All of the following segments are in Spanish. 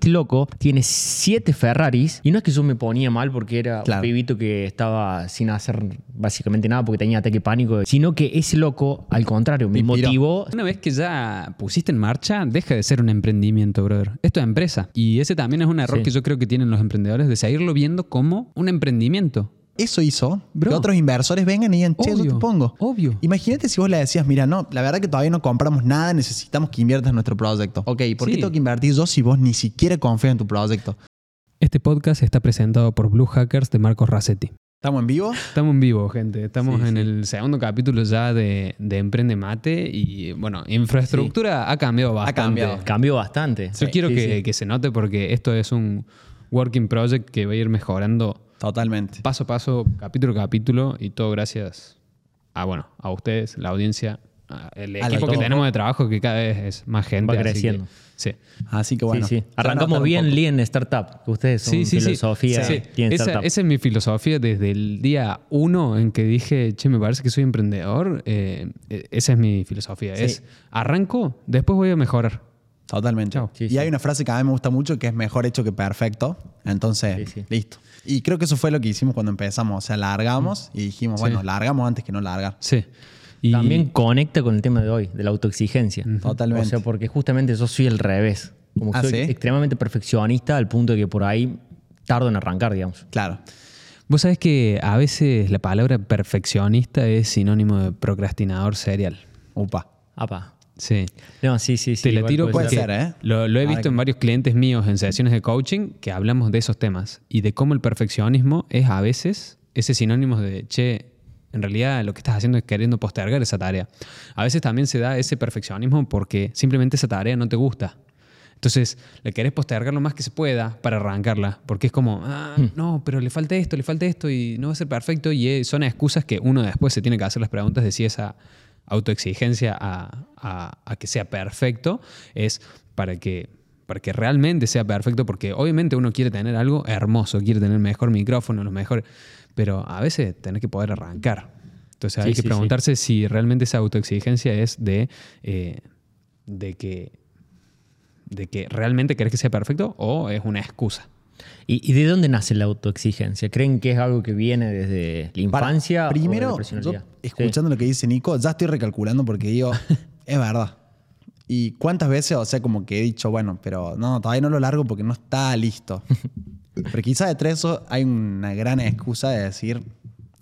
este loco tiene siete Ferraris y no es que yo me ponía mal porque era Claro. un pibito que estaba sin hacer básicamente nada porque tenía ataque de pánico, sino que ese loco, al contrario, me inspiró. motivó. Una vez que ya pusiste en marcha, deja de ser un emprendimiento, brother. Esto es empresa. Y ese también es un error Sí. que yo creo que tienen los emprendedores de seguirlo viendo como un emprendimiento. Eso hizo Bro. que otros inversores vengan y digan, che, yo Obvio, te pongo. obvio. Imagínate si vos le decías, mira, no, la verdad que todavía no compramos nada, necesitamos que inviertas en nuestro proyecto. Ok, ¿por qué Sí. tengo que invertir yo si vos ni siquiera confías en tu proyecto? Este podcast está presentado por Blue Hackers de Marcos Rassetti. ¿Estamos en vivo? Estamos en vivo, gente. Estamos Sí, en sí. el segundo capítulo ya de, de Emprende Mate y, bueno, infraestructura ha cambiado bastante. cambiado. Cambió bastante. Yo Sí, quiero sí, que, sí. que se note porque esto es un working project que va a ir mejorando Totalmente. paso a paso, capítulo a capítulo y todo gracias a, bueno, a ustedes, la audiencia, el A equipo que tenemos de trabajo que cada vez es más gente. Va así que- creciendo. sí. Así que bueno. sí, Arrancamos bien. Lean Startup. Ustedes son Sí, sí, sí. filosofía. Sí. tienen Esa, startup. esa es mi filosofía desde el día uno en que dije, che, me parece que soy emprendedor. eh, eh, esa es mi filosofía. Sí. Es arranco, después voy a mejorar. Totalmente. Chao. Sí, y sí. hay una frase que a mí me gusta mucho que es mejor hecho que perfecto. Entonces, Sí, sí. listo. Y creo que eso fue lo que hicimos cuando empezamos. O sea, largamos y dijimos, Sí. bueno, largamos antes que no largar. Sí. Y También conecta con el tema de hoy, de la autoexigencia. Totalmente. O sea, porque justamente yo soy el revés. Como que Ah, soy ¿sí? extremadamente perfeccionista al punto de que por ahí tardo en arrancar, digamos. Claro. vos sabés que a veces la palabra perfeccionista es sinónimo de procrastinador serial. Upa. Apa. Sí. No, sí, sí, sí. Te la tiro porque ser, ¿eh? lo, lo he visto en varios clientes míos en sesiones de coaching que hablamos de esos temas y de cómo el perfeccionismo es a veces ese sinónimo de, che, en realidad lo que estás haciendo es queriendo postergar esa tarea. A veces también se da ese perfeccionismo porque simplemente esa tarea no te gusta. Entonces, le querés postergar lo más que se pueda para arrancarla, porque es como, ah, no, pero le falta esto, le falta esto y no va a ser perfecto. Y eh, son excusas que uno después se tiene que hacer las preguntas de si esa autoexigencia a, a- a que sea perfecto es para que, para que realmente sea perfecto, porque obviamente uno quiere tener algo hermoso, quiere tener mejor micrófono, los mejores, pero a veces tenés que poder arrancar. Entonces hay Sí, que sí, sí. preguntarse si realmente esa autoexigencia es de, eh, de que de que realmente querés que sea perfecto o es una excusa. ¿Y, y de dónde nace la autoexigencia? ¿Creen que es algo que viene desde la Para- infancia o primero, la yo, escuchando lo que dice Nico, ya estoy recalculando porque digo, es verdad. Y cuántas veces, o sea, como que he dicho, bueno, pero no, todavía no lo largo porque no está listo. Pero quizá detrás de eso hay una gran excusa de decir,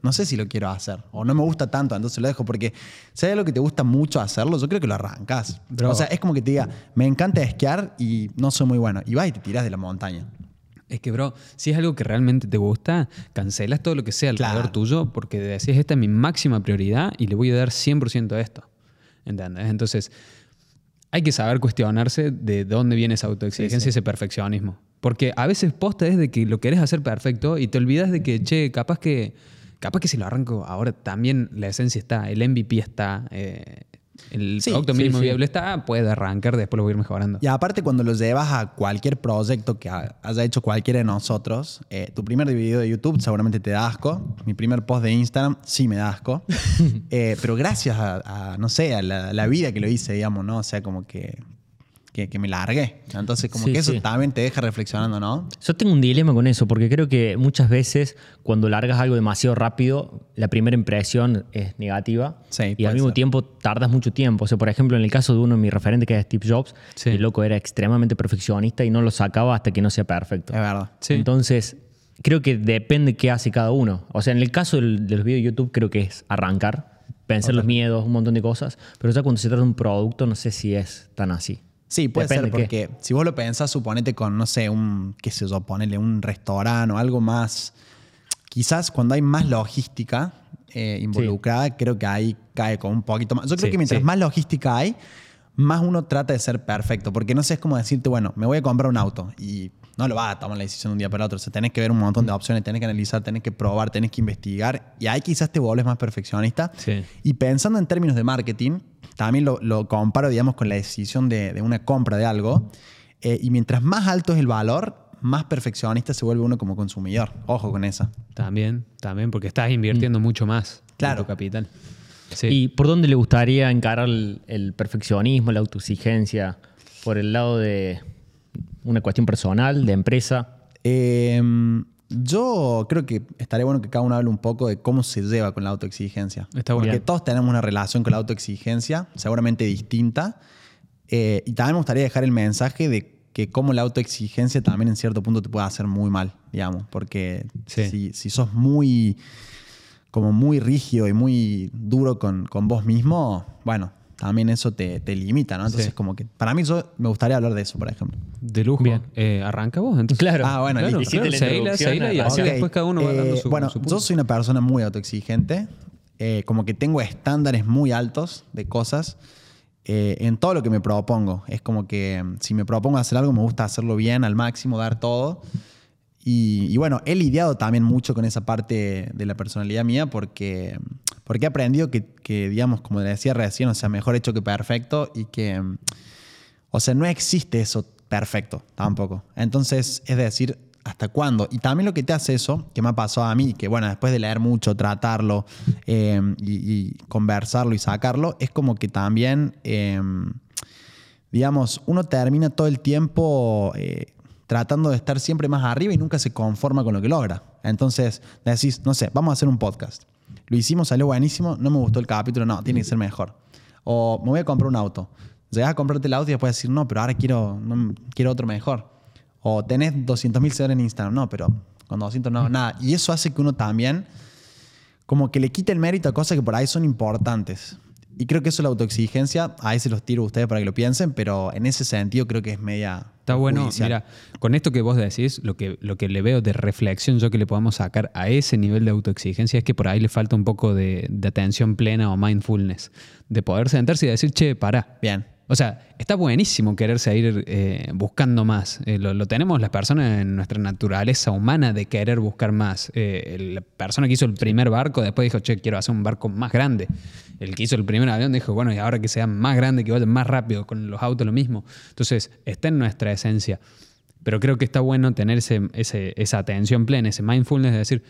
no sé si lo quiero hacer o no me gusta tanto, entonces lo dejo porque si hay algo que te gusta mucho hacerlo, yo creo que lo arrancas. O sea, es como que te diga, me encanta esquiar y no soy muy bueno. Y vas y te tiras de la montaña. Es que, bro, si es algo que realmente te gusta, cancelas todo lo que sea alrededor Claro. tuyo porque decís, esta es mi máxima prioridad y le voy a dar 100% a esto. ¿Entendés? Entonces, hay que saber cuestionarse de dónde viene esa autoexigencia Sí, ese perfeccionismo. Porque a veces posta es de que lo querés hacer perfecto y te olvidas de que, che, capaz que, capaz que si lo arranco ahora también la esencia está, el MVP está, eh, el Sí, producto mínimo sí. viable está, puede arrancar, después lo voy a ir mejorando. Y aparte, cuando lo llevas a cualquier proyecto que ha- haya hecho cualquiera de nosotros, eh, tu primer video de YouTube seguramente te da asco. Mi primer post de Instagram sí me da asco. Eh, pero gracias a, a, no sé, a la, la vida que lo hice, digamos, ¿no? O sea, como que, que, que me largué. Entonces, como Sí, que eso sí. también te deja reflexionando, ¿no? Yo tengo un dilema con eso, porque creo que muchas veces cuando largas algo demasiado rápido, la primera impresión es negativa Sí, y al mismo ser. tiempo tardas mucho tiempo. O sea, por ejemplo, en el caso de uno de mis referentes que es Steve Jobs, Sí. el loco era extremadamente perfeccionista y no lo sacaba hasta que no sea perfecto. Es verdad. Sí. Entonces, creo que depende qué hace cada uno. O sea, en el caso del- de los videos de YouTube, creo que es arrancar, pensar los miedos, un montón de cosas, pero ya cuando se trata de un producto, no sé si es tan así. Sí, puede Depende ser, porque si vos lo pensás, suponete con, no sé, un, qué sé yo, ponele un restaurante o algo más. Quizás cuando hay más logística eh, involucrada, creo que ahí cae con un poquito más. Yo creo Sí, que mientras sí. más logística hay, más uno trata de ser perfecto. Porque no sé, es como decirte, bueno, me voy a comprar un auto y no lo vas a tomar la decisión de un día para otro. O sea, tenés que ver un montón de opciones, tenés que analizar, tenés que probar, tenés que investigar. Y ahí quizás te vuelves más perfeccionista. Sí. Y pensando en términos de marketing, también lo, lo comparo, digamos, con la decisión de, de una compra de algo. Eh, y mientras más alto es el valor, más perfeccionista se vuelve uno como consumidor. Ojo con esa. También, también, porque estás invirtiendo mucho más Claro. tu capital. Sí. ¿Y por dónde le gustaría encarar el, el perfeccionismo, la autoexigencia? ¿Por el lado de ¿Una cuestión personal, de empresa? Eh, yo creo que estaría bueno que cada uno hable un poco de cómo se lleva con la autoexigencia. Está. Porque Bien. todos tenemos una relación con la autoexigencia, seguramente distinta. Eh, y también me gustaría dejar el mensaje de que cómo la autoexigencia también en cierto punto te puede hacer muy mal, digamos. Porque Sí. si, si sos muy, como muy rígido y muy duro con, con vos mismo, bueno, también eso te, te limita, ¿no? Entonces, Sí. como que para mí yo me gustaría hablar de eso, por ejemplo. De lujo. Bien. Eh, ¿Arranca vos entonces? Claro. Ah, bueno, Claro, listo. Claro, la seguila, seguila y a- así Ok, después cada uno va eh, dando su Bueno, su yo soy una persona muy autoexigente. eh, como que tengo estándares muy altos de cosas eh, en todo lo que me propongo. Es como que mm, si me propongo hacer algo, me gusta hacerlo bien, al máximo, dar todo. Y, bueno, he lidiado también mucho con esa parte de la personalidad mía porque, porque he aprendido que, que, digamos, como decía recién, o sea, mejor hecho que perfecto y que, o sea, no existe eso perfecto tampoco. Entonces, es decir, ¿hasta cuándo? Y también lo que te hace eso, que me ha pasado a mí, que bueno, después de leer mucho, tratarlo eh, y, y conversarlo y sacarlo, es como que también, eh, digamos, uno termina todo el tiempo eh, tratando de estar siempre más arriba y nunca se conforma con lo que logra. Entonces, decís, no sé, vamos a hacer un podcast. Lo hicimos, salió buenísimo, no me gustó el capítulo, no, tiene que ser mejor. O me voy a comprar un auto. Llegas a comprarte el auto y después decir, no, pero ahora quiero, quiero otro mejor. O tenés 200 mil seguidores en Instagram, no, pero con 200 no, nada. Y eso hace que uno también como que le quite el mérito a cosas que por ahí son importantes. Y creo que eso es la autoexigencia, ahí se los tiro a ustedes para que lo piensen, pero en ese sentido creo que es media... Está bueno, judicial. mira, con esto que vos decís, lo que, lo que le veo de reflexión yo que le podamos sacar a ese nivel de autoexigencia es que por ahí le falta un poco de, de atención plena o mindfulness, de poder sentarse y decir, che, pará. Bien. O sea, está buenísimo quererse ir eh, buscando más. Eh, lo, lo tenemos las personas en nuestra naturaleza humana de querer buscar más. Eh, la persona que hizo el primer barco después dijo, che, quiero hacer un barco más grande. El que hizo el primer avión dijo, bueno, y ahora que sea más grande, que vaya más rápido, con los autos lo mismo. Entonces, está en nuestra esencia. Pero creo que está bueno tener ese, ese- esa atención plena, ese mindfulness de decir,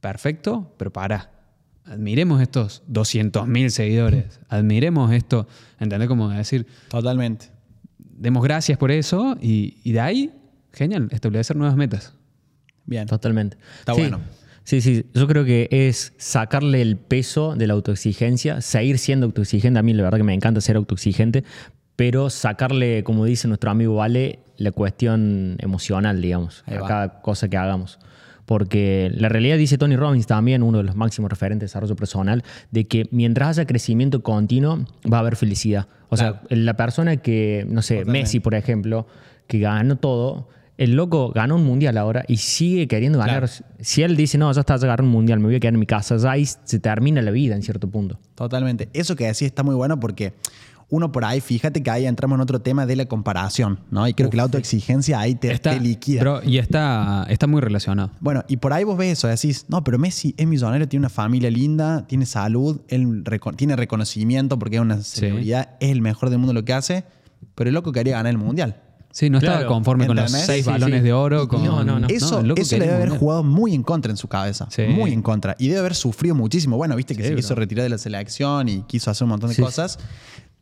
perfecto, pero pará. Admiremos estos 200.000 seguidores. Admiremos esto. ¿Entendés? Como decir, Totalmente. demos gracias por eso y, y de ahí, genial, establecer nuevas metas. Bien. Totalmente. Está Sí. bueno. Sí, sí. Yo creo que es sacarle el peso de la autoexigencia, seguir siendo autoexigente. A mí la verdad que me encanta ser autoexigente, pero sacarle, como dice nuestro amigo Vale, la cuestión emocional, digamos, Ahí a va. cada cosa que hagamos. Porque la realidad dice Tony Robbins también, uno de los máximos referentes de desarrollo personal, de que mientras haya crecimiento continuo, va a haber felicidad. O sea, la persona que, no sé, Totalmente. Messi, por ejemplo, que ganó todo, el loco ganó un mundial ahora y sigue queriendo ganar. Si él dice, no, ya está, ya un mundial, me voy a quedar en mi casa, ya ahí se termina la vida en cierto punto. Totalmente. Eso que decís está muy bueno porque uno por ahí, fíjate que ahí entramos en otro tema de la comparación, ¿no? Y creo que la autoexigencia ahí te, te liquida. bro, y está, está muy relacionado. Bueno, y por ahí vos ves eso, decís, no, pero Messi es millonario, tiene una familia linda, tiene salud, él reco- tiene reconocimiento porque es una celebridad, es el mejor del mundo en lo que hace, pero el loco quería ganar el mundial. Sí, no estaba Claro. conforme con los seis Sí, balones sí. de oro. Con, No, no, no. Eso, loco eso le debe haber jugado muy en contra en su cabeza. Sí. Muy en contra. Y debe haber sufrido muchísimo. Bueno, viste que Sí, se quiso retirar de la selección y quiso hacer un montón de Sí. cosas.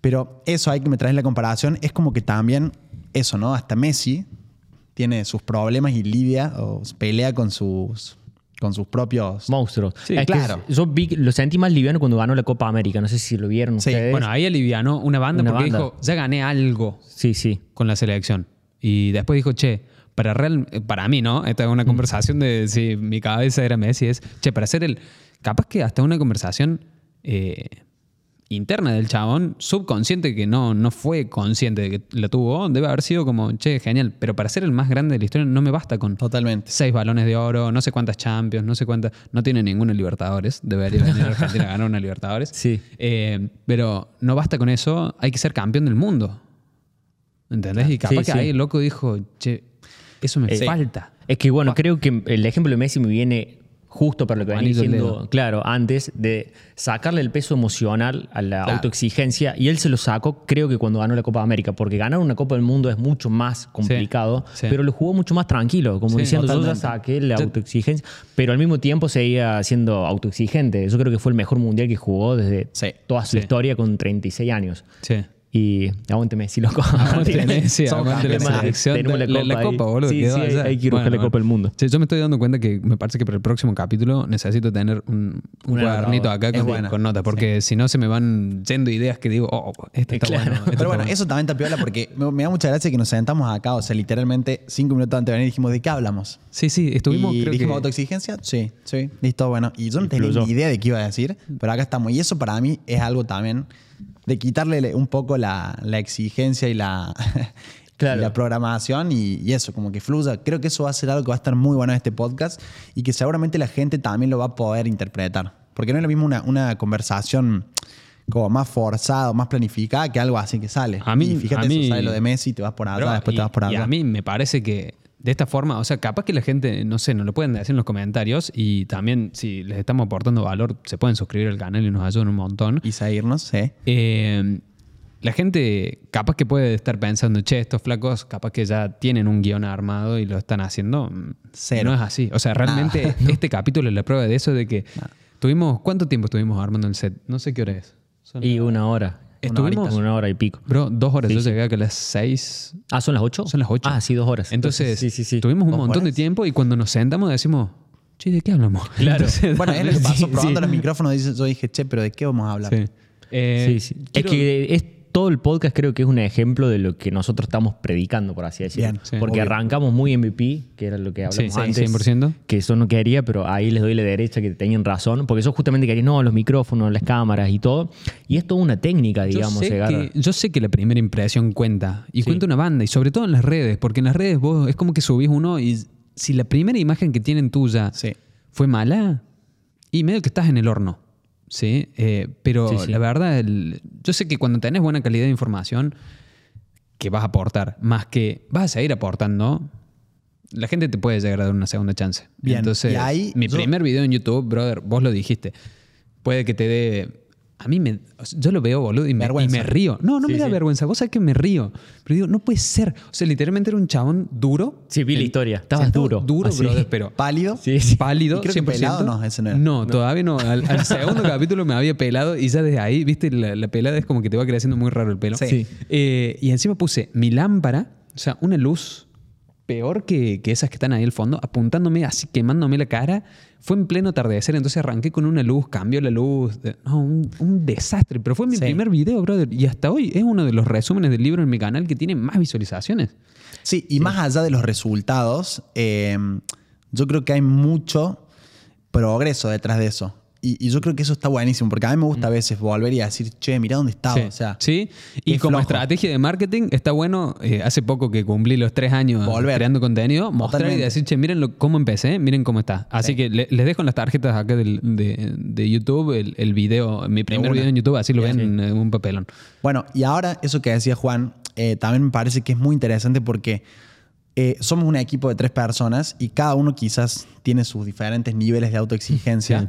Pero eso hay que me traes la comparación. Es como que también eso, ¿no? Hasta Messi tiene sus problemas y lidia o pelea con sus, con sus propios. Monstruos. Sí, Es que claro. yo vi, lo sentí más liviano cuando ganó la Copa América. No sé si lo vieron Sí, ustedes. Bueno, ahí alivianó una banda Una porque banda. dijo, ya gané algo sí, sí. con la selección. Y después dijo, che, para, real, para mí, ¿no? Esta es una conversación de si mi cabeza era Messi, es, che, para hacer el... Capaz que hasta una conversación eh, interna del chabón, subconsciente que no, no fue consciente de que la tuvo, debe haber sido como, che, genial, pero para ser el más grande de la historia no me basta con Totalmente. seis balones de oro, no sé cuántas Champions, no sé cuántas. No tiene ninguna Libertadores. Debería venir a Argentina a ganar una Libertadores. Sí. Eh, pero no basta con eso, hay que ser campeón del mundo. ¿Entendés? Y capaz Sí, que sí. ahí el loco dijo, che, eso me Eh, falta. Es que bueno, creo que el ejemplo de Messi me viene justo para lo que venía diciendo, claro, antes de sacarle el peso emocional a la Claro. autoexigencia y él se lo sacó creo que cuando ganó la Copa América, porque ganar una Copa del Mundo es mucho más complicado, sí. pero lo jugó mucho más tranquilo, como Sí, diciendo, yo ya saqué la autoexigencia, pero al mismo tiempo seguía siendo autoexigente. Yo creo que fue el mejor mundial que jugó desde toda su historia con 36 años. Sí. Y aguante Messi, loco. Aguante Messi, Somos aguante la selección. Tenemos la La, la copa copa, boludo. Sí, quedó sí, hay- hay que ir a buscar la Copa del Mundo. Sí, yo me estoy dando cuenta que me parece que para el próximo capítulo necesito tener un, un cuadernito acá con, buena. con notas, porque si no se me van yendo ideas que digo, oh, este está Claro. bueno. este Pero está bueno, eso también está piola porque me, me da mucha gracia que nos sentamos acá, o sea, literalmente cinco minutos antes de venir dijimos, ¿de qué hablamos? Sí, sí, estuvimos, y creo dijimos que... autoexigencia, sí, sí, listo, bueno. Y yo no tenía ni idea de qué iba a decir, pero acá estamos. Y eso para mí es algo también de quitarle un poco la, la exigencia y la, Claro. y la programación y, y eso, como que fluya. Creo que eso va a ser algo que va a estar muy bueno en este podcast y que seguramente la gente también lo va a poder interpretar. Porque no es lo mismo una, una conversación como más forzada más planificada que algo así que sale. A mí- y fíjate, a mí- eso sale lo de Messi, te vas por allá, después y, te vas por y allá. a mí me parece que de esta forma, o sea, capaz que la gente, no sé, nos lo pueden decir en los comentarios y también si les estamos aportando valor, se pueden suscribir al canal y nos ayudan un montón. Y seguirnos, sí. Eh, la gente capaz que puede estar pensando, che, estos flacos capaz que ya tienen un guion armado y lo están haciendo. Mm, Cero. No es así. O sea, realmente este capítulo es la prueba de eso, de que tuvimos, ¿cuánto tiempo estuvimos armando el set? No sé qué hora es. Son- Y una hora. Estuvimos- Una, una hora y pico. Bro, dos horas. Sí, Yo sí. llegué a las seis. Ah, ¿son las ocho? Son las ocho. Ah, sí, dos horas. Entonces, sí, sí, sí. tuvimos un ¿Dos montón de tiempo y cuando nos sentamos decimos, che, ¿de qué hablamos? Claro. Entonces, Bueno, que pasó Sí, probando sí. los micrófonos. dice- Yo dije, che, pero ¿de qué vamos a hablar? sí. Eh, Sí, sí. quiero- Es que es, todo el podcast creo que es un ejemplo de lo que nosotros estamos predicando, por así decirlo. Bien, sí. Porque Obvio. arrancamos muy MVP, que era lo que hablamos Sí, sí, antes. 100%. Que eso no quería, pero ahí les doy la derecha que tenían razón. Porque eso justamente quería, no, los micrófonos, las cámaras y todo. Y es toda una técnica, digamos, yo sé, llegar. que, yo sé que la primera impresión cuenta. Y cuenta una banda. Y sobre todo en las redes. Porque en las redes vos es como que subís uno y si la primera imagen que tienen tuya Sí. fue mala, y medio que estás en el horno. ¿Sí? Eh, pero Sí, sí. la verdad, el- yo sé que cuando tenés buena calidad de información, que vas a aportar, más que vas a seguir aportando, la gente te puede llegar a dar una segunda chance. Bien, Entonces, ahí mi yo- primer video en YouTube, brother, vos lo dijiste, puede que te dé... A mí me... Yo lo veo, boludo, y me, y Vergüenza. me río. No, no Sí, me da sí. vergüenza. Vos sabés que me río. Pero digo, no puede ser. O sea, literalmente era un chabón duro. Sí, vi la historia. Estabas duro. Duro, Así. brother, pero... Pálido. Sí, sí. Pálido, Y creo que 100%. pelado no, ese no era. No, todavía no. Al, al segundo capítulo me había pelado y ya desde ahí, viste, la, la pelada es como que te va creciendo muy raro el pelo. Sí. Sí. Eh, y encima puse mi lámpara, o sea, una luz peor que, que esas que están ahí al fondo, apuntándome así, quemándome la cara. Fue en pleno atardecer, entonces arranqué con una luz, cambió la luz. no, un, un desastre. Pero fue mi Sí. primer video, brother. Y hasta hoy es uno de los resúmenes del libro en mi canal que tiene más visualizaciones. Sí, y más allá de los resultados, eh, yo creo que hay mucho progreso detrás de eso. Y, y yo creo que eso está buenísimo, porque a mí me gusta a veces volver y decir, che, mira dónde estaba. Sí. O sea, Sí, y como flojo. estrategia de marketing está bueno, eh, hace poco que cumplí los tres años Volver. creando contenido, mostrar y decir, che, miren lo- cómo empecé, miren cómo está. Así Sí. que le- les dejo en las tarjetas acá del- de, de YouTube el, el video, mi primer video en YouTube, así lo ven en un papelón. Bueno, y ahora eso que decía Juan, eh, también me parece que es muy interesante porque eh, somos un equipo de tres personas y cada uno quizás tiene sus diferentes niveles de autoexigencia. Sí.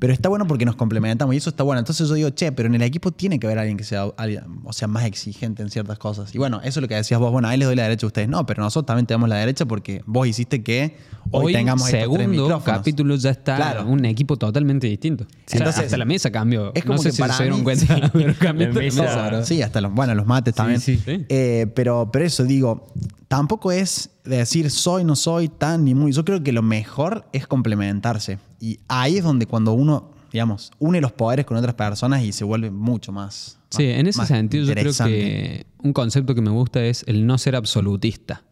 Pero está bueno porque nos complementamos y eso está bueno. Entonces yo digo, che, pero en el equipo tiene que haber alguien que sea, alguien- o sea, más exigente en ciertas cosas. Y bueno, eso es lo que decías vos. Bueno, ahí les doy la derecha a ustedes. No, pero nosotros también te damos la derecha porque vos hiciste que hoy, Hoy, tengamos estos tres segundo micrófonos. capítulo, ya está Claro. un equipo totalmente distinto. O sea, Entonces, hasta la mesa cambió. es como no sé que si para se dieron mí- cuenta, pero cambió mesa-. Sí, hasta los, bueno, los mates también. sí. Sí. Eh, pero, pero eso digo, tampoco es de decir soy, no soy, tan ni muy. Yo creo que lo mejor es complementarse. Y ahí es donde cuando uno, digamos, une los poderes con otras personas y se vuelve mucho más. Sí, más- en ese sentido yo creo que un concepto que me gusta es el no ser absolutista.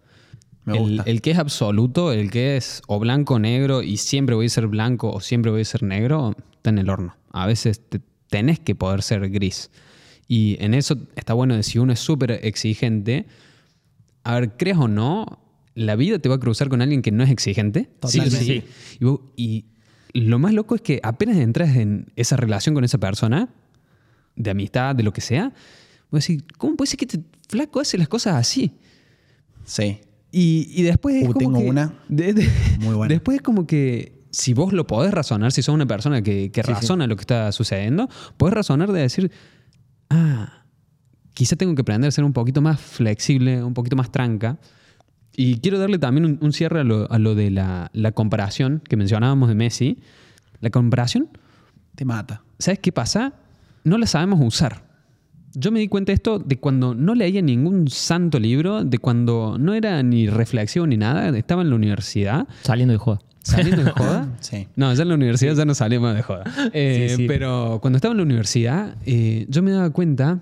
Me el, gusta. el que es absoluto, el que es o blanco o negro y siempre voy a ser blanco o siempre voy a ser negro, está en el horno. A veces te- tenés que poder ser gris. Y en eso está bueno de si uno es súper exigente, a ver, creas o no, la vida te va a cruzar con alguien que no es exigente. Totalmente. sí. Y, vos- y lo más loco es que apenas entras en esa relación con esa persona, de amistad, de lo que sea, vos decís, ¿cómo puede ser que este flaco hace las cosas así? Sí. Y, y después es Uh, como tengo que- una de- de- muy buena. Después es como que si vos lo podés razonar, si sos una persona que, que razona lo que está sucediendo, podés razonar de decir, ah, quizá tengo que aprender a ser un poquito más flexible, un poquito más tranca. Y quiero darle también un, un cierre a lo, a lo de la, la comparación que mencionábamos de Messi. La comparación, Te mata. ¿sabes qué pasa? No la sabemos usar. yo me di cuenta de esto de cuando no leía ningún santo libro, de cuando no era ni reflexión ni nada, estaba en la universidad, Saliendo de joda. saliendo de joda. Sí. No, ya en la universidad ya no salía más de joda. Eh, Sí, sí. Pero cuando estaba en la universidad, eh, yo me daba cuenta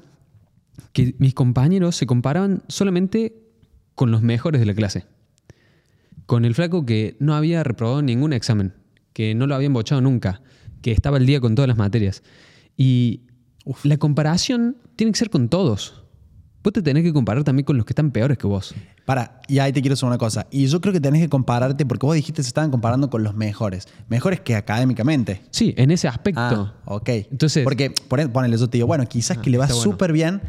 que mis compañeros se comparaban solamente con los mejores de la clase. Con el flaco que no había reprobado ningún examen, que no lo había embochado nunca, que estaba al día con todas las materias. Y la comparación tiene que ser con todos. Vos te tenés que comparar también con los que están peores que vos. Para, y ahí te quiero decir una cosa. Y yo creo que tenés que compararte, porque vos dijiste que se estaban comparando con los mejores. Mejores que académicamente. Sí, en ese aspecto. Ah, ok. Entonces- porque por- ponele, yo te digo, bueno, quizás Ah, que le va bueno. súper bien.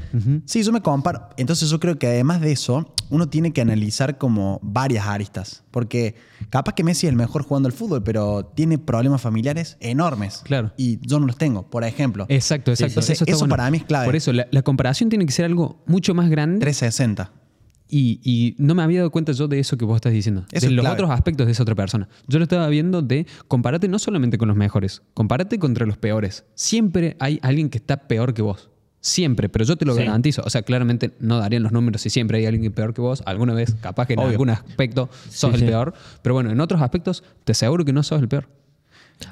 Sí, yo me comparo. Entonces yo creo que además de eso, uno tiene que analizar como varias aristas. Porque capaz que Messi es el mejor jugando al fútbol, pero tiene problemas familiares enormes. Claro. Y yo no los tengo, por ejemplo. Exacto, exacto. Entonces, eso bueno. para mí es clave. Por eso, la, la comparación tiene que ser algo mucho más grande 360. y, y no me había dado cuenta yo de eso que vos estás diciendo. Eso de es los clave. otros aspectos de esa otra persona. Yo lo estaba viendo de compárate no solamente con los mejores, compárate contra los peores. Siempre hay alguien que está peor que vos. Siempre, pero yo te lo Sí. garantizo. O sea, claramente no darían los números si siempre hay alguien peor que vos. Alguna vez, capaz que en Obvio. algún aspecto sos Sí, el sí. peor. Pero bueno, en otros aspectos te aseguro que no sos el peor.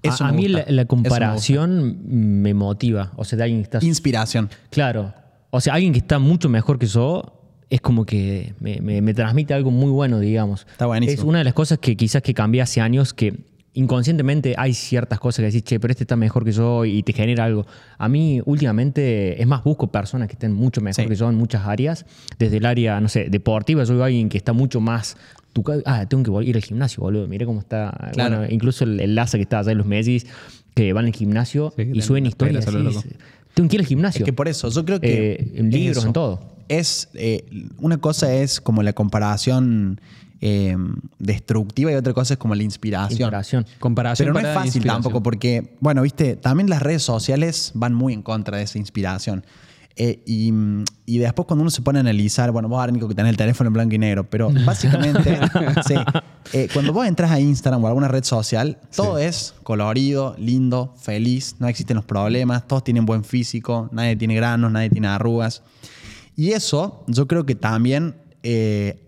Eso a, mí la, Eso la me comparación me motiva. O sea, de alguien que está Inspiración. Claro. O sea, alguien que está mucho mejor que yo es como que me, me- me transmite algo muy bueno, digamos. Está buenísimo. Es una de las cosas que quizás que cambié hace años que inconscientemente hay ciertas cosas que decís, che, pero este está mejor que yo y te genera algo. A mí últimamente es más, busco personas que estén mucho mejor Sí. que yo en muchas áreas. Desde el área, no sé, deportiva, yo veo a alguien que está mucho más... tu Ah, tengo que ir al gimnasio, boludo. Mira cómo está. Claro. Bueno, incluso el, Laza que está allá en los Messis, que van al gimnasio Sí, y suben historias. tengo que ir al gimnasio. Es que por eso, yo creo que. Eh, en libros, eso. en todo. Es. eh, una cosa es como la comparación eh, destructiva y otra cosa es como la inspiración. Inspiración. Comparación Pero no es fácil tampoco, porque, bueno, viste, también las redes sociales van muy en contra de esa inspiración. Eh, y, y después cuando uno se pone a analizar, bueno, vos ahora Nico que tenés el teléfono en blanco y negro, pero básicamente, sí, eh, cuando vos entras a Instagram o a alguna red social, todo es colorido, lindo, feliz, no existen los problemas, todos tienen buen físico, nadie tiene granos, nadie tiene arrugas. Y eso yo creo que también eh,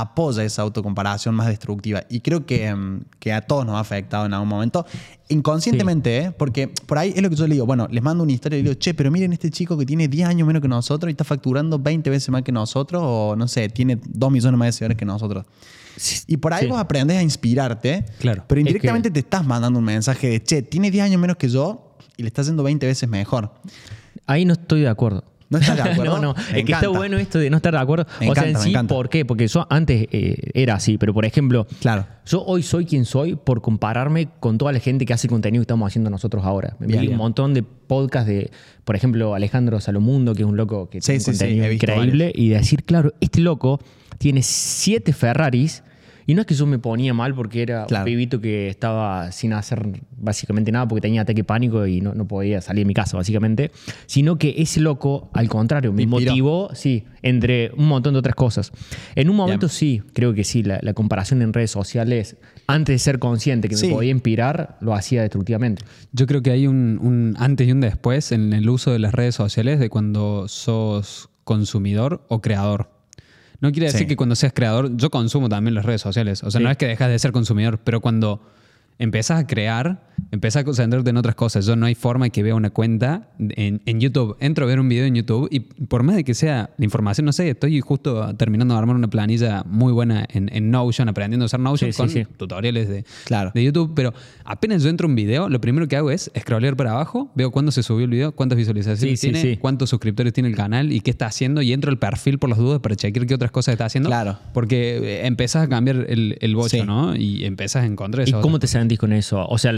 apoya esa autocomparación más destructiva. Y creo que, mm, que a todos nos ha afectado en algún momento. Inconscientemente, ¿eh? porque por ahí es lo que yo le digo. Bueno, les mando una historia y le digo, che, pero miren este chico que tiene 10 años menos que nosotros y está facturando 20 veces más que nosotros, o no sé, tiene 2 millones más de seguidores que nosotros. Y por ahí Sí. vos aprendes a inspirarte, Claro. pero Es indirectamente que- te estás mandando un mensaje de, che, tiene 10 años menos que yo y le está haciendo 20 veces mejor. Ahí no estoy de acuerdo. ¿No estás de acuerdo? no, no. Me Es que está bueno esto de no estar de acuerdo. Me o sea, encanta, en me sí, encanta. ¿por qué? Porque yo antes eh, era así, pero por ejemplo, Claro. yo hoy soy quien soy por compararme con toda la gente que hace el contenido que estamos haciendo nosotros ahora. Me vi un montón de podcasts de, por ejemplo, Alejandro Salomundo, que es un loco que Sí, tiene sí, contenido increíble, y decir, claro, este loco tiene siete Ferraris. Y no es que yo me ponía mal porque era Claro. un pibito que estaba sin hacer básicamente nada porque tenía ataque pánico y no, no podía salir de mi casa, básicamente. Sino que ese loco, al contrario, me inspiró. motivó, sí, entre un montón de otras cosas. En un momento Bien. sí, creo que sí, la, la comparación en redes sociales, antes de ser consciente que Sí. me podía inspirar, lo hacía destructivamente. Yo creo que hay un, un antes y un después en el uso de las redes sociales de cuando sos consumidor o creador. No quiere decir Sí. que cuando seas creador, yo consumo también las redes sociales. O sea, Sí. no es que dejas de ser consumidor, pero cuando empezás a crear, empezás a concentrarte en otras cosas. Yo no hay forma que vea una cuenta en, en YouTube. Entro a ver un video en YouTube y por más de que sea la información, no sé, estoy justo terminando de armar una planilla muy buena en, en Notion, aprendiendo a usar Notion Sí, con sí. tutoriales de, Claro. de YouTube, pero apenas yo entro a un video, lo primero que hago es scrollear para abajo, veo cuándo se subió el video, cuántas visualizaciones tiene, cuántos suscriptores tiene el canal y qué está haciendo y entro al perfil por las dudas para chequear qué otras cosas está haciendo. Claro. Porque eh, empezás a cambiar el, el bocho. ¿no? Y empezás a encontrar ¿Y eso. cómo te sentís con eso? O sea,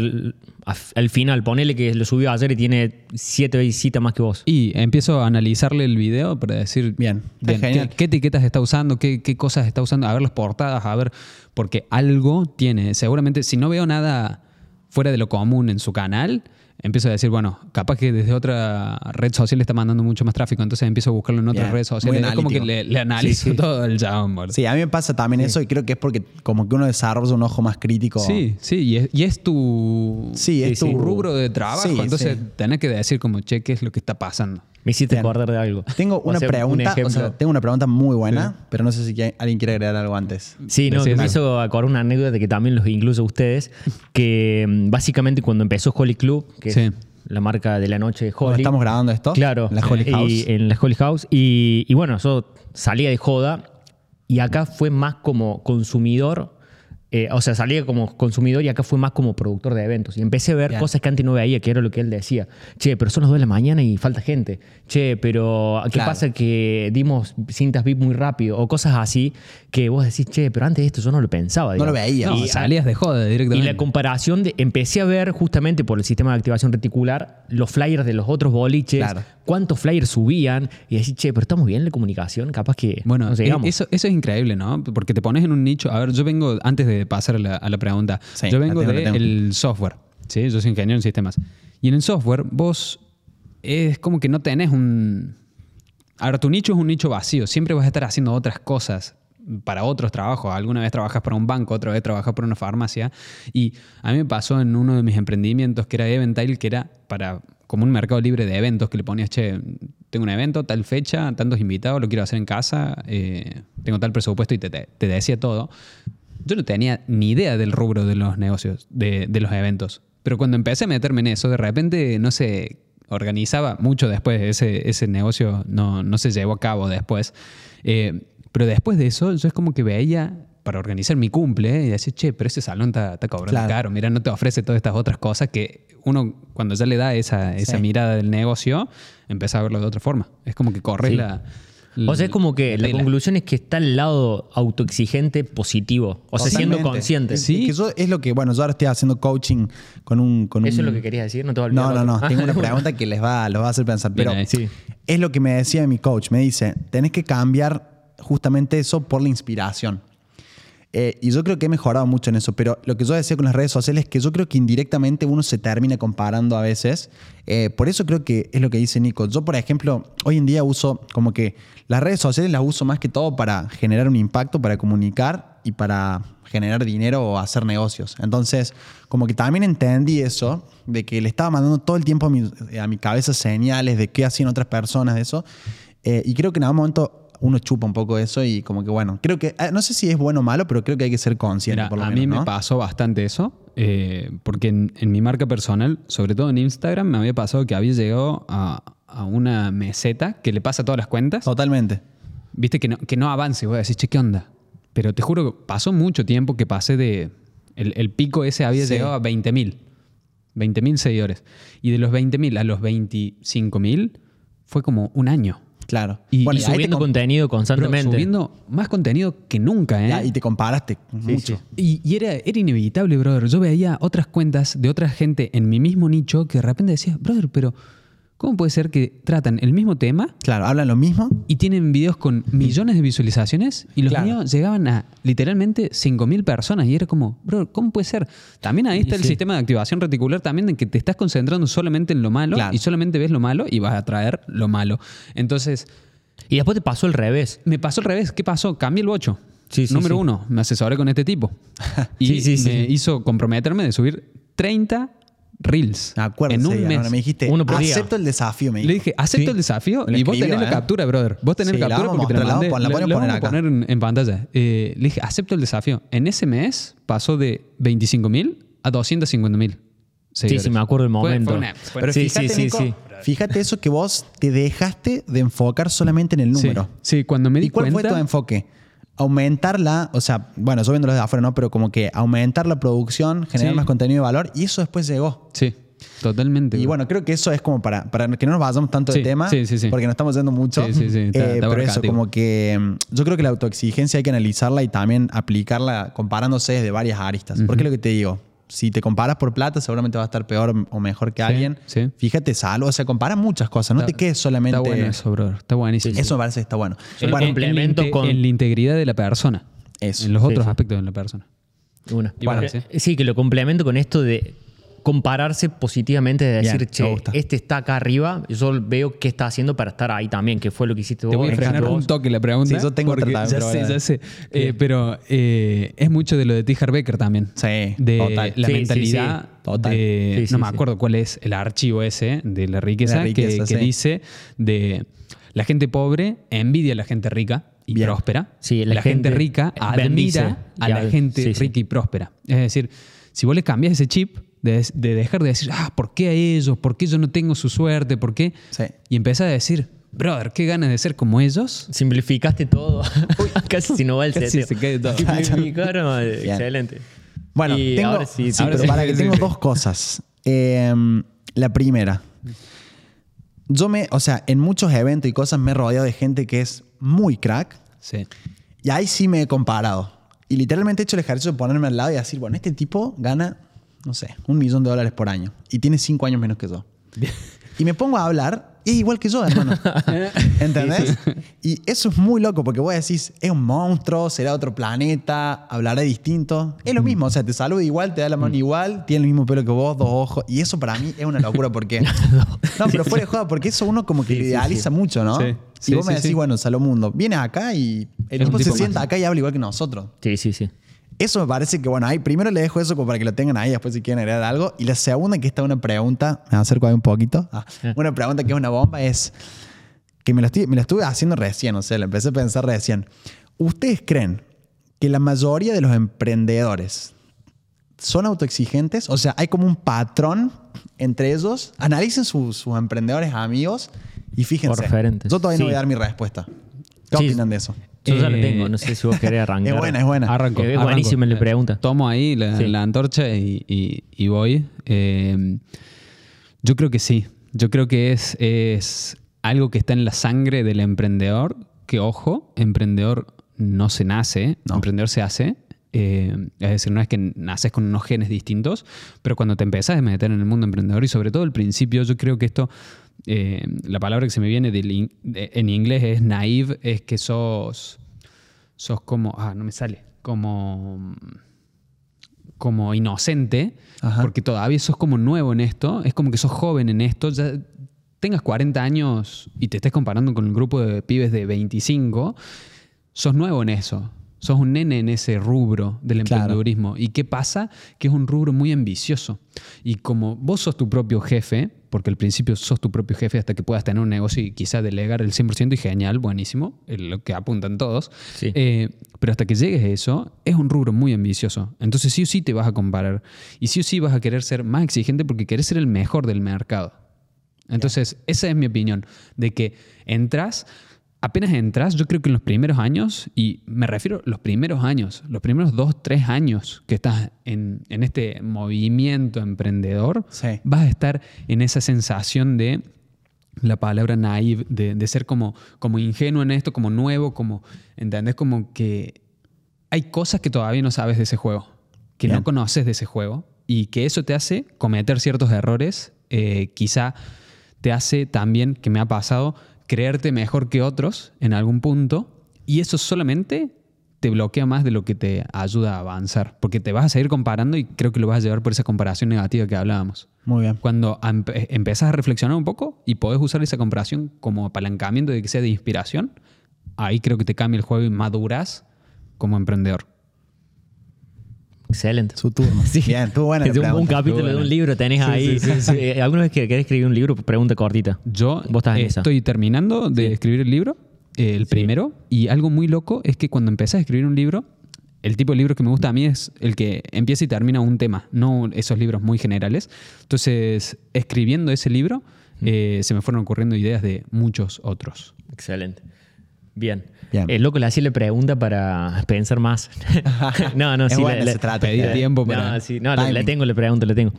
al, al final, ponele que lo subió ayer y tiene siete visitas más que vos. Y empiezo a analizarle el video para decir Bien. ¿qué, qué etiquetas está usando, qué, qué cosas está usando, a ver las portadas, a ver, porque algo tiene. Seguramente, si no veo nada fuera de lo común en su canal, empiezo a decir, bueno, capaz que desde otra red social está mandando mucho más tráfico, entonces empiezo a buscarlo en otras Bien, redes sociales. Es como que le, le analizo todo el boludo. Sí, a mí me pasa también eso y creo que es porque como que uno desarrolla un ojo más crítico. Sí, sí, y es, y es tu, Sí, es tu rubro de trabajo, entonces tenés que decir como, che, ¿qué es lo que está pasando? Me hiciste acordar de algo. Tengo O una un pregunta, o sea, tengo una pregunta muy buena, pero no sé si alguien quiere agregar algo antes. Sí, no, que me hizo acordar una anécdota que también los incluso a ustedes, que mm, básicamente cuando empezó Holly Club, que Sí. es la marca de la noche de Cuando Holly. estamos grabando esto, Claro, en la Holy y- House. en la Holy House. Y, y bueno, yo salía de joda y acá fue más como consumidor. Eh, o sea, salía como consumidor y acá fue más como productor de eventos. Y empecé a ver cosas que antes no veía, que era lo que él decía. Che, pero son las 2 de la mañana y falta gente. Che, pero ¿qué Claro. pasa que dimos cintas VIP muy rápido? O cosas así que vos decís, che, pero antes de esto yo no lo pensaba. No lo veía. No, Y- salías de joda y directamente. la comparación de. Empecé a ver justamente por el sistema de activación reticular los flyers de los otros boliches, Claro. cuántos flyers subían y decir, che, pero estamos bien en la comunicación, capaz que. Bueno, no eh, eso, eso es increíble, ¿no? Porque te pones en un nicho. A ver, yo vengo, antes de pasar a la, a la pregunta, Sí, yo vengo del software, ¿sí? Yo soy ingeniero en sistemas. Y en el software, vos es como que no tenés un. A ver, tu nicho es un nicho vacío. Siempre vas a estar haciendo otras cosas para otros trabajos. Alguna vez trabajas para un banco, otra vez trabajas para una farmacia. Y a mí me pasó en uno de mis emprendimientos que era Eventile, que era para como un mercado libre de eventos que le ponías, che, tengo un evento, tal fecha, tantos invitados, lo quiero hacer en casa, eh, tengo tal presupuesto y te, te- te decía todo. Yo no tenía ni idea del rubro de los negocios, de, de los eventos. Pero cuando empecé a meterme en eso, de repente, no sé, organizaba mucho después, ese, ese negocio no, no se llevó a cabo después. Eh, pero después de eso, yo es como que veía para organizar mi cumple ¿eh? y decía, che, pero ese salón está, está cobrando Claro. caro, mira, no te ofrece todas estas otras cosas que uno cuando ya le da esa, esa Sí. mirada del negocio, empieza a verlo de otra forma. Es como que corres Sí. la, o sea, es como que la conclusión es que está el lado autoexigente positivo. O sea, siendo consciente. Es que yo- es lo que, bueno, yo ahora estoy haciendo coaching con un... Con Eso un- es lo que querías decir, no te va a olvidar. No, no, no. Tengo una pregunta que les va, los va a hacer pensar. Pero. Sí. es lo que me decía mi coach. Me dice, tenés que cambiar justamente eso por la inspiración. Eh, y yo creo que he mejorado mucho en eso, pero lo que yo decía con las redes sociales es que yo creo que indirectamente uno se termina comparando a veces. Eh, por eso creo que es lo que dice Nico. Yo, por ejemplo, hoy en día uso como que las redes sociales las uso más que todo para generar un impacto, para comunicar y para generar dinero o hacer negocios. Entonces, como que también entendí eso, de que le estaba mandando todo el tiempo a mi, a mi cabeza señales de qué hacían otras personas de eso. Eh, y creo que en algún momento uno chupa un poco eso y como que bueno, creo que, eh, no sé si es bueno o malo, pero creo que hay que ser consciente Mira, por lo a menos, mí me pasó bastante eso, eh, porque en, en mi marca personal, sobre todo en Instagram, me había pasado que había llegado a, a una meseta que le pasa todas las cuentas. Totalmente. Viste que no, que no avance, voy a decir, che, ¿qué onda? Pero te juro que pasó mucho tiempo que pasé de... El, el pico ese había Sí. llegado a 20.000. 20.000 seguidores. Y de los 20.000 a los 25.000 fue como un año. Claro. Y- te subiendo contenido constantemente. subiendo más contenido que nunca, ¿eh? ya, y te comparaste mucho. sí. Y, y era, era inevitable, brother. Yo veía otras cuentas de otra gente en mi mismo nicho que de repente decía, brother, pero ¿cómo puede ser que tratan el mismo tema Claro, hablan lo mismo. y tienen videos con millones de visualizaciones y los Claro. míos llegaban a literalmente 5.000 personas? Y era como, brother, ¿cómo puede ser? También ahí está el sí. sistema de activación reticular también de que te estás concentrando solamente en lo malo Claro. y solamente ves lo malo y vas a traer lo malo. Entonces, Y después te pasó al revés. me pasó al revés. ¿Qué pasó? Cambié el bocho. Sí, sí, Número sí. uno, me asesoré con este tipo. y Sí, sí, sí. me hizo comprometerme de subir 30 reels Me acuerdo. en un mes. ¿no? Me dijiste, Uno por día. acepto el desafío, me Le dijo. dije, acepto Sí. el desafío y vos tenés la ¿eh? captura, brother. Vos tenés Sí, la captura porque te la mandé. la poner acá. en, en pantalla. Eh, le dije, acepto el desafío. En ese mes pasó de 25.000 a 250.000 Sí, sí, me acuerdo del Fue- momento. fue una- fue- Pero Sí, fíjate, sí, sí, Nico, sí. fíjate eso que vos te dejaste de enfocar solamente en el Sí, número. sí, cuando me di ¿Y cuál cuenta... fue tu enfoque? Aumentar la, o sea, bueno, yo viéndolo de afuera, ¿no? Pero como que aumentar la producción, generar Sí. más contenido de valor y eso después llegó. Sí, totalmente. Y bro. bueno, creo que eso es como para, para que no nos vayamos tanto Sí, de tema, sí, sí, sí. porque nos estamos yendo mucho. Sí, sí, sí, está- Eh, está pero eso, como que mm, yo creo que la autoexigencia hay que analizarla y también aplicarla comparándose desde varias aristas. Porque es lo que te digo, si te comparas por plata, seguramente vas a estar peor o mejor que alguien. sí. Fíjate, salvo, o sea, compara muchas cosas, no Está- te quedes solamente. Está bueno eso, bro. Está buenísimo. Eso me parece que está bueno. El Bueno, en, complemento en la con- en la integridad de la persona. Eso. En los otros sí. aspectos de la persona. Una. Bueno, sí. que lo complemento con esto de compararse positivamente de Bien, decir, me che, este está acá arriba, yo veo qué está haciendo para estar ahí también, que fue lo que hiciste Te vos. voy a en frenar un toque la pregunta. Sí, yo tengo porque otra Ya sé, ya sé. Eh, pero eh, es mucho de lo de T. Becker también. Sí, De total. la Sí, mentalidad sí, total. de- Sí, sí, no me sí. acuerdo cuál es el archivo ese de la riqueza, La riqueza, que, que dice de la gente pobre envidia a la gente rica y Bien. próspera. Sí, la, la gente, gente rica bendice admira a la gente sí, sí. rica y próspera. Es decir, si vos le cambias ese chip de, de dejar de decir, ah, ¿por qué a ellos? ¿Por qué yo no tengo su suerte? ¿Por qué? Sí. Y empezás a decir, brother, qué ganas de ser como ellos. Simplificaste todo. Casi si no va el Casi se cae todo. Simplificaron, excelente. Bueno, Y tengo, ahora sí, sí, ahora pero sí. para que tengo dos cosas. Eh, la primera, yo me, o sea, en muchos eventos y cosas me he rodeado de gente que es muy crack Sí. y ahí sí me he comparado. Y literalmente he hecho el ejercicio de ponerme al lado y decir, bueno, este tipo gana, no sé, un millón de dólares por año y tiene cinco años menos que yo. Y me pongo a hablar y es igual que yo, hermano. ¿Entendés? Y eso es muy loco porque vos decís, es un monstruo, será otro planeta, hablará distinto. Es lo mismo, o sea, te saluda igual, te da la mano igual, tiene el mismo pelo que vos, dos ojos. Y eso para mí es una locura porque... no, pero fuera de joda, porque eso uno como que Sí, idealiza sí. mucho, ¿no? Sí. Si Sí, vos me decís, bueno, Salomundo, viene acá y el tipo se sienta acá y habla igual que nosotros. Sí, sí, sí. Eso me parece que, bueno, ahí primero le dejo eso como para que lo tengan ahí, después si quieren agregar algo. Y la segunda, que está una pregunta, me acerco ahí un poquito. Ah, una pregunta que es una bomba es, que me la, estoy- me la estuve haciendo recién, o sea, la empecé a pensar recién. ¿Ustedes creen que la mayoría de los emprendedores son autoexigentes? O sea, hay como un patrón entre ellos. Analicen sus, sus emprendedores amigos y fíjense. referentes. Yo todavía no Sí. voy a dar mi respuesta. ¿Qué Sí. opinan de eso? Yo ya lo Eh, tengo, no sé si vos querés arrancar. Es buena, es buena. Arranco. Es buenísima la pregunta. Tomo ahí la, Sí. la antorcha y, y- y voy. Eh, yo creo que sí. Yo creo que es, es algo que está en la sangre del emprendedor. Que ojo, emprendedor no se nace, No. emprendedor se hace. Eh, es decir, no es que naces con unos genes distintos, pero cuando te empezás a meter en el mundo emprendedor y sobre todo al principio, yo creo que esto, eh, la palabra que se me viene del in- de- en inglés es naive, es que sos, sos como, ah, no me sale, como, como inocente, Ajá. porque todavía sos como nuevo en esto, es como que sos joven en esto, ya tengas 40 años y te estés comparando con el grupo de pibes de 25, sos nuevo en eso. Sos un nene en ese rubro del Claro. emprendedurismo. ¿Y qué pasa? Que es un rubro muy ambicioso. Y como vos sos tu propio jefe, porque al principio sos tu propio jefe hasta que puedas tener un negocio y quizás delegar el 100% y genial, buenísimo, lo que apuntan todos. Sí. Eh, pero hasta que llegues a eso, es un rubro muy ambicioso. Entonces sí o sí te vas a comparar. Y sí o sí vas a querer ser más exigente porque querés ser el mejor del mercado. Entonces, esa es mi opinión, de que entras, apenas entras, yo creo que en los primeros años, y me refiero a los primeros años, los primeros dos, tres años que estás en, en este movimiento emprendedor, Sí. vas a estar en esa sensación de la palabra naive, de, de ser como, como ingenuo en esto, como nuevo, como, ¿entendés? Como que hay cosas que todavía no sabes de ese juego, que Bien. no conoces de ese juego, y que eso te hace cometer ciertos errores, eh, quizá te hace también, que me ha pasado, creerte mejor que otros en algún punto, y eso solamente te bloquea más de lo que te ayuda a avanzar, porque te vas a seguir comparando y creo que lo vas a llevar por esa comparación negativa que hablábamos. Muy bien. Cuando empe- empezás a reflexionar un poco y podés usar esa comparación como apalancamiento de que sea de inspiración, ahí creo que te cambia el juego y maduras como emprendedor. Excelente. Su turno. Sí. Bien, estuvo buena Es un, un capítulo de un libro tenés Sí, ahí. sí, sí, sí. ¿Alguna vez que querés escribir un libro? Pregunta cortita. Yo Vos estás en esa. estoy terminando de Sí. escribir el libro, el primero, y algo muy loco es que cuando empezás a escribir un libro, el tipo de libro que me gusta a mí es el que empieza y termina un tema, no esos libros muy generales. Entonces, escribiendo ese libro, Mm. eh, se me fueron ocurriendo ideas de muchos otros. Excelente. Bien. Bien. El loco le hacía la pregunta para pensar más. no, no, Es sí. la- esa la- estrategia. Pedí tiempo para... No, sí, no, le, tengo, le pregunto, le tengo.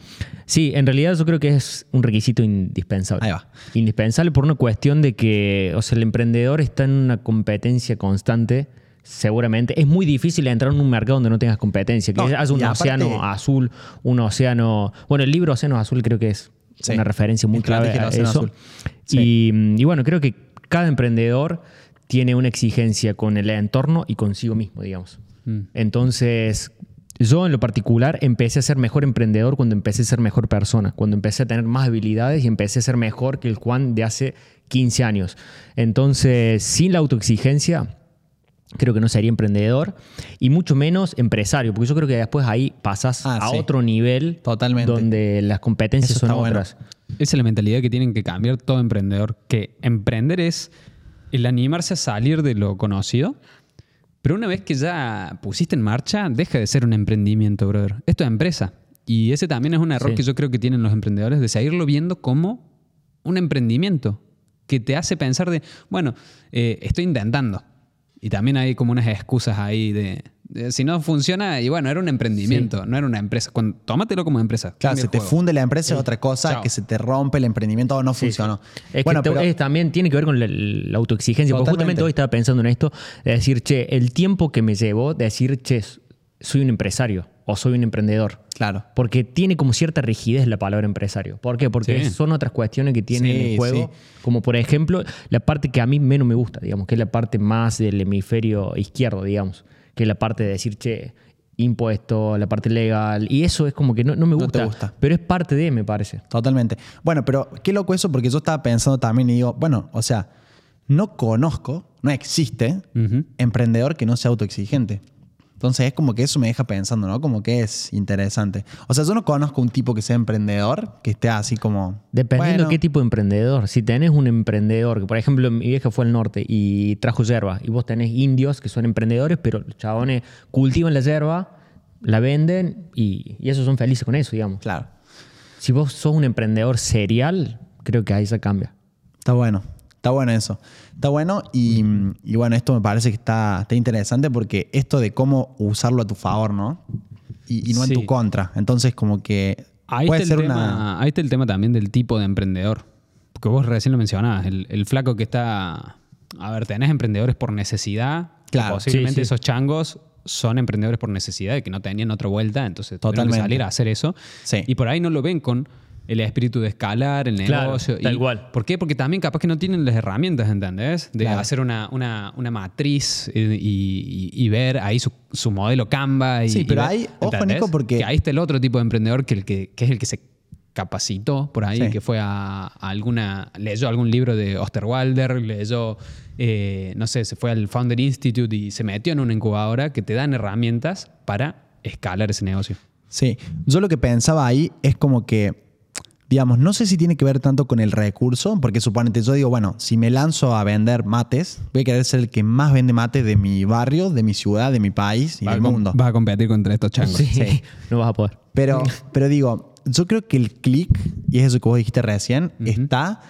Sí, en realidad yo creo que es un requisito indispensable. Ahí va. Indispensable por una cuestión de que, o sea, el emprendedor está en una competencia constante, seguramente. Es muy difícil entrar en un mercado donde no tengas competencia, que No, haya un aparte- océano azul, un océano... Bueno, el libro Océano Azul creo que es Sí. una referencia muy clave a eso. Y, y bueno, creo que cada emprendedor tiene una exigencia con el entorno y consigo mismo, digamos. Mm. Entonces, yo en lo particular empecé a ser mejor emprendedor cuando empecé a ser mejor persona, cuando empecé a tener más habilidades y empecé a ser mejor que el Juan de hace 15 años. Entonces, sin la autoexigencia, creo que no sería emprendedor y mucho menos empresario, porque yo creo que después ahí pasas Ah, a sí. otro nivel Totalmente. donde las competencias Eso son bueno. otras. Esa es la mentalidad que tienen que cambiar todo emprendedor. Que emprender es el animarse a salir de lo conocido. Pero una vez que ya pusiste en marcha, deja de ser un emprendimiento, brother. Esto es empresa. Y ese también es un error Sí. que yo creo que tienen los emprendedores de seguirlo viendo como un emprendimiento. Que te hace pensar de, bueno, eh, estoy intentando. Y también hay como unas excusas ahí de, de si no funciona, y bueno, era un emprendimiento, no era una empresa. Cuando, tómatelo como empresa. Claro, Cambia se te funde la empresa es otra cosa, Chao. que se te rompe el emprendimiento o no Sí, funcionó. sí. Es bueno, que pero, es- también tiene que ver con la, la autoexigencia. Porque justamente hoy estaba pensando en esto, de decir, che, el tiempo que me llevó de decir, che, soy un empresario o soy un emprendedor. claro. Porque tiene como cierta rigidez la palabra empresario. ¿Por qué? Porque Sí. son otras cuestiones que tiene Sí, el juego. sí. Como por ejemplo, la parte que a mí menos me gusta, digamos, que es la parte más del hemisferio izquierdo, digamos. Que la parte de decir, che, impuesto, la parte legal. Y eso es como que no, no me No gusta, te gusta. Pero es parte de, me parece. Totalmente. Bueno, pero qué loco eso, porque yo estaba pensando también y digo, bueno, o sea, no conozco, no existe emprendedor que no sea autoexigente. Entonces es como que eso me deja pensando, ¿no? Como que es interesante. O sea, yo no conozco un tipo que sea emprendedor, que esté así como... Dependiendo bueno, qué tipo de emprendedor. Si tenés un emprendedor, que por ejemplo mi vieja fue al norte y trajo yerba, y vos tenés indios que son emprendedores, pero los chabones cultivan la yerba, la venden y, y esos son felices con eso, digamos. Claro. Si vos sos un emprendedor serial, creo que ahí se cambia. Está bueno. Está bueno eso. Está bueno y, y bueno, esto me parece que está, está interesante porque esto de cómo usarlo a tu favor, ¿no? Y, y no en Sí. tu contra. Entonces como que Ahí puede está, el ser tema, una... ahí está el tema también del tipo de emprendedor. Porque vos recién lo mencionabas, el, el flaco que está... A ver, tenés emprendedores por necesidad. Claro, Posiblemente sí, sí. esos changos son emprendedores por necesidad, de que no tenían otra vuelta, entonces tuvieron que Totalmente. salir a hacer eso. Sí. Y por ahí no lo ven con el espíritu de escalar, el Claro, negocio. tal y- cual. ¿Por qué? Porque también capaz que no tienen las herramientas, ¿entendés? De Claro. hacer una, una, una matriz y, y- y ver ahí su, su modelo Canva. Y, Sí, pero ver, ahí, ojo. Nico, porque- Que ahí está el otro tipo de emprendedor que, el que, que es el que se capacitó por ahí, Sí. que fue a, a alguna, leyó algún libro de Osterwalder, leyó, eh, no sé, se fue al Founder Institute y se metió en una incubadora que te dan herramientas para escalar ese negocio. Sí, yo lo que pensaba ahí es como que, digamos, no sé si tiene que ver tanto con el recurso, porque suponete, yo digo, bueno, si me lanzo a vender mates, voy a querer ser el que más vende mates de mi barrio, de mi ciudad, de mi país y Vas del mundo. Vas a competir contra estos changos. Sí. no vas a poder. Pero, pero digo, yo creo que el clic, y es eso que vos dijiste recién, está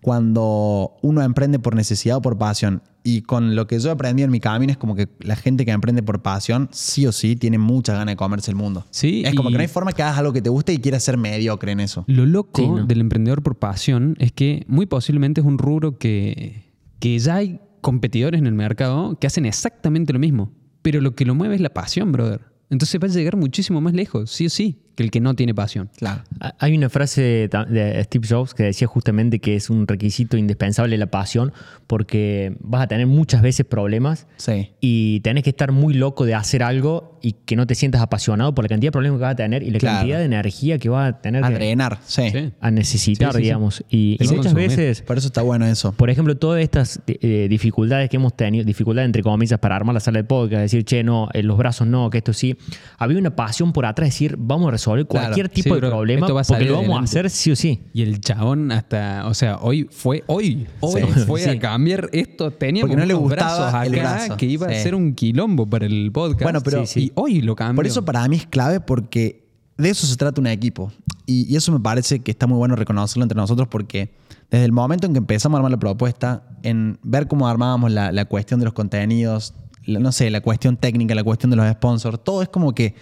cuando uno emprende por necesidad o por pasión. Y con lo que yo aprendí en mi camino es como que la gente que emprende por pasión, sí o sí, tiene muchas ganas de comerse el mundo. Sí, Es como que no hay forma que hagas algo que te guste y quieras ser mediocre en eso. Lo loco Sí, ¿no? del emprendedor por pasión es que muy posiblemente es un rubro que, que ya hay competidores en el mercado que hacen exactamente lo mismo. Pero lo que lo mueve es la pasión, brother. Entonces va a llegar muchísimo más lejos, sí o sí, que el que no tiene pasión. Claro. Ah, Hay una frase de Steve Jobs que decía justamente que es un requisito indispensable la pasión porque vas a tener muchas veces problemas Sí. y tenés que estar muy loco de hacer algo y que no te sientas apasionado por la cantidad de problemas que vas a tener y la Claro. cantidad de energía que vas a tener A que- drenar, sí. A necesitar, Sí, sí, sí. digamos. Y, muchas consumir. veces, Por eso está bueno eso. por ejemplo, todas estas eh, dificultades que hemos tenido, dificultades entre comillas para armar la sala de podcast, decir, che, no, en los brazos no, que esto sí, había una pasión por atrás, decir, vamos a resolver Claro. cualquier tipo Sí, de problema va porque lo vamos a hacer sí o sí. Y el chabón hasta, o sea, hoy fue, hoy, hoy Sí. fue Sí. a cambiar esto. Teníamos Porque no le gustaba brazos el acá brazo. que iba Sí. a ser un quilombo para el podcast. Bueno, pero- Sí, sí. y hoy lo cambió. Por eso para mí es clave porque de eso se trata un equipo. Y, y eso me parece que está muy bueno reconocerlo entre nosotros porque desde el momento en que empezamos a armar la propuesta, en ver cómo armábamos la, la cuestión de los contenidos, la- no sé, la cuestión técnica, la cuestión de los sponsors, todo es como que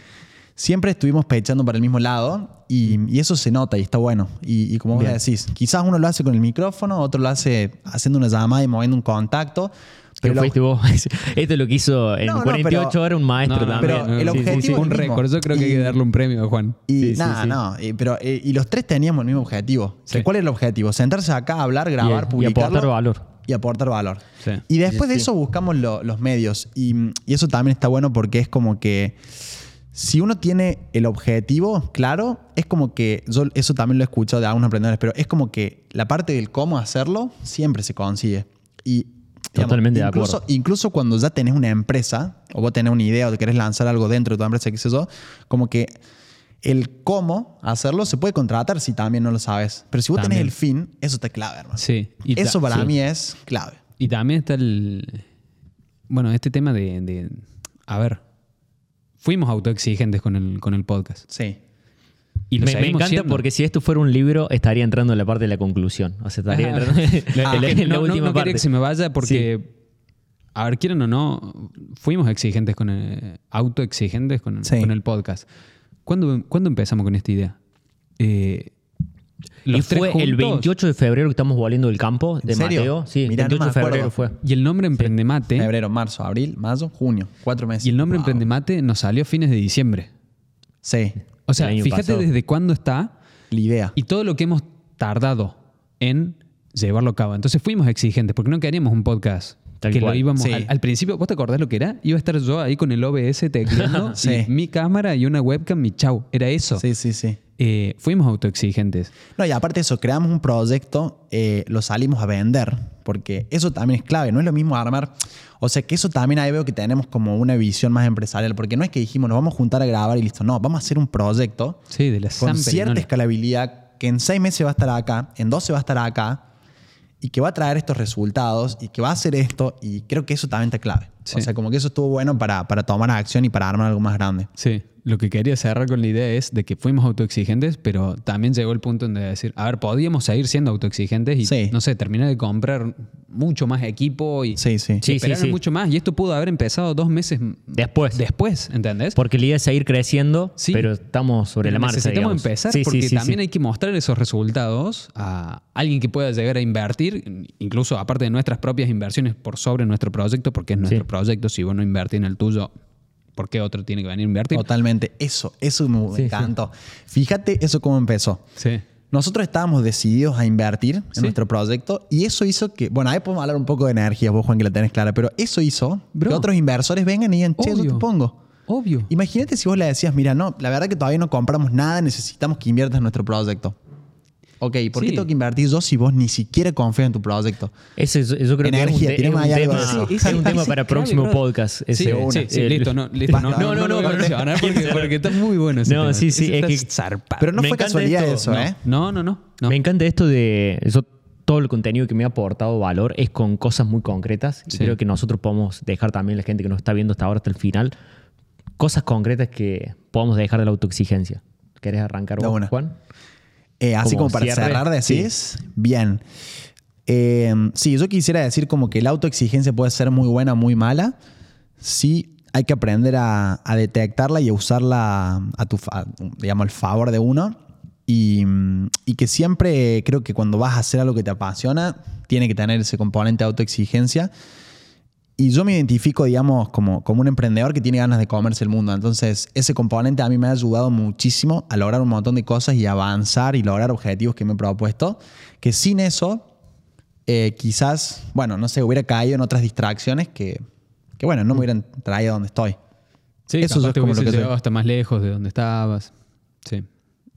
siempre estuvimos pechando para el mismo lado y, y eso se nota y está bueno. Y, y como vos decís, quizás uno lo hace con el micrófono, otro lo hace haciendo una llamada y moviendo un contacto. Pero fuiste vos. Esto es lo que hizo en No, no, 48 pero- horas un maestro No, no, también. pero el Sí, sí, objetivo sí, es un récord. Yo creo que hay Y- que darle un premio a Juan. Y nada, sí. no. Y, pero, eh, y los tres teníamos el mismo objetivo. Sí. ¿Cuál era el objetivo? Sentarse acá, hablar, grabar, y publicarlo. aportar valor. Y aportar valor. Sí. Y después de eso buscamos lo- los medios. Y, y eso también está bueno porque es como que si uno tiene el objetivo claro, es como que, yo eso también lo he escuchado de algunos emprendedores, pero es como que la parte del cómo hacerlo siempre se consigue. Y digamos, Totalmente de incluso, acuerdo. incluso cuando ya tenés una empresa, o vos tenés una idea o te querés lanzar algo dentro de tu empresa, qué sé yo, como que el cómo hacerlo se puede contratar si también no lo sabes. Pero si vos tenés También. el fin, eso está clave, hermano. Sí. Y eso para sí. mí es clave. Y también está el. Bueno, este tema de. de- a ver. Fuimos autoexigentes con el, con el podcast. Sí. Y lo Me, encanta siendo. porque si esto fuera un libro, estaría entrando en la parte de la conclusión. O sea, estaría entrando en la, Ah, en la- que en la no, no- última no parte. que se me vaya porque. A ver, quieran o no, fuimos exigentes con el, autoexigentes con el, Sí. con el podcast. ¿Cuándo, cuándo empezamos con esta idea? Eh, los tres fue el juntos, 28 de febrero que estamos volviendo del campo de ¿En serio? Mateo. Sí, Mirá, no 28 me de febrero fue. Y el nombre Emprendemate. Febrero, marzo, abril, mayo, junio. Cuatro meses. Y el nombre Wow. Emprendemate nos salió a fines de diciembre. Sí. O sea, fíjate pasado. desde cuándo está La idea. y todo lo que hemos tardado en llevarlo a cabo. Entonces fuimos exigentes porque no queríamos un podcast Tal que cual. lo íbamos Sí. al, al principio. ¿Vos te acordás lo que era? Iba a estar yo ahí con el OBS tecleando Sí. y mi cámara y una webcam, mi chau. Era eso. Sí, sí, sí. Eh, fuimos autoexigentes. No, y aparte de eso, creamos un proyecto, eh, lo salimos a vender, porque eso también es clave, no es lo mismo armar, o sea que eso también ahí veo que tenemos como una visión más empresarial, porque no es que dijimos nos vamos a juntar a grabar y listo, no, vamos a hacer un proyecto Sí, de la con cierta escalabilidad, que en seis meses va a estar acá, en 12 va a estar acá, y que va a traer estos resultados, y que va a hacer esto, y creo que eso también está clave. Sí. O sea, como que eso estuvo bueno para, para tomar acción y para armar algo más grande. Sí, lo que quería cerrar con la idea es de que fuimos autoexigentes, pero también llegó el punto en de decir, a ver, podíamos seguir siendo autoexigentes y, Sí. no sé, terminar de comprar mucho más equipo y, Sí, sí. y Sí, esperar sí. mucho más. Y esto pudo haber empezado dos meses Después. después, ¿entendés? Porque la idea es seguir creciendo, Sí. pero estamos sobre Pero la marcha. necesitamos digamos. empezar Sí, sí, porque sí, también sí. hay que mostrar esos resultados a alguien que pueda llegar a invertir, incluso aparte de nuestras propias inversiones por sobre nuestro proyecto, porque es nuestro Sí. proyecto. Si vos no invertís en el tuyo, ¿por qué otro tiene que venir a invertir? Totalmente. Eso, eso me Sí, sí. encantó. Fíjate eso cómo empezó. Sí. Nosotros estábamos decididos a invertir en Sí. nuestro proyecto y eso hizo que, bueno, ahí podemos hablar un poco de energía, vos Juan que la tenés clara, pero eso hizo Bro. que otros inversores vengan y digan, che, yo te pongo. Obvio. Imagínate si vos le decías, mira, no, la verdad que todavía no compramos nada, necesitamos que inviertas en nuestro proyecto. Ok, ¿por qué Sí. tengo que invertir yo si vos ni siquiera confías en tu proyecto? Ese es- yo creo Energía, que es un, te- es un tema, eso. es Sí, un sí, tema sí, para próximo bro. podcast. Sí, ese. sí, sí, Eh, listo, no, listo. No, no, no, basta. mencionar porque, porque está muy bueno ese No, tema. sí, sí, Ese es que- zarpado. Pero no Me fue casualidad esto. eso, ¿eh? No, no, no. no. Me encanta esto de eso, todo el contenido que me ha aportado valor es con cosas muy concretas. Y Sí. creo que nosotros podemos dejar también la gente que nos está viendo hasta ahora, hasta el final, cosas concretas que podamos dejar de la autoexigencia. ¿Querés arrancar vos. Juan? Eh, así Como como para cierre, cerrar, decís. Bien. Eh, sí, yo quisiera decir como que la autoexigencia puede ser muy buena o muy mala. Sí, hay que aprender a, a detectarla y a usarla a tu, digamos, al favor de uno. Y, y que siempre creo que cuando vas a hacer algo que te apasiona, tiene que tener ese componente de autoexigencia. Y yo me identifico, digamos, como, como un emprendedor que tiene ganas de comerse el mundo. Entonces, ese componente a mí me ha ayudado muchísimo a lograr un montón de cosas y avanzar y lograr objetivos que me he propuesto. Que sin eso, eh, quizás, bueno, no sé, hubiera caído en otras distracciones que, que bueno, no me hubieran traído a donde estoy. Sí, Eso es como lo que llegado hasta más lejos de donde estabas. Sí.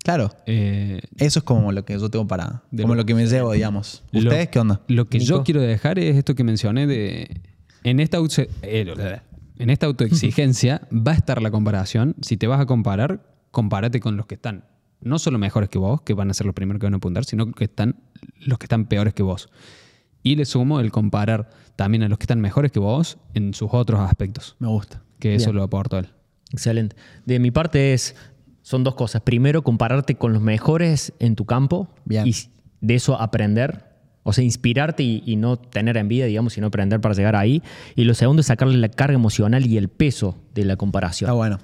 Claro, Eh, eso es como lo que yo tengo para, como lo- lo que me llevo, digamos. Lo- ¿Ustedes qué onda? Lo que yo quiero dejar es esto que mencioné de... En esta, eh, en esta autoexigencia va a estar la comparación. Si te vas a comparar, compárate con los que están no solo mejores que vos, que van a ser los primeros que van a apuntar, sino que están los que están peores que vos. Y le sumo el comparar también a los que están mejores que vos en sus otros aspectos, Me gusta. que eso lo aportó él. Excelente. De mi parte es, son dos cosas. Primero, compararte con los mejores en tu campo Bien. y de eso aprender. O sea, inspirarte y, y no tener envidia, digamos, sino aprender para llegar ahí. Y lo segundo es sacarle la carga emocional y el peso de la comparación. Está bueno.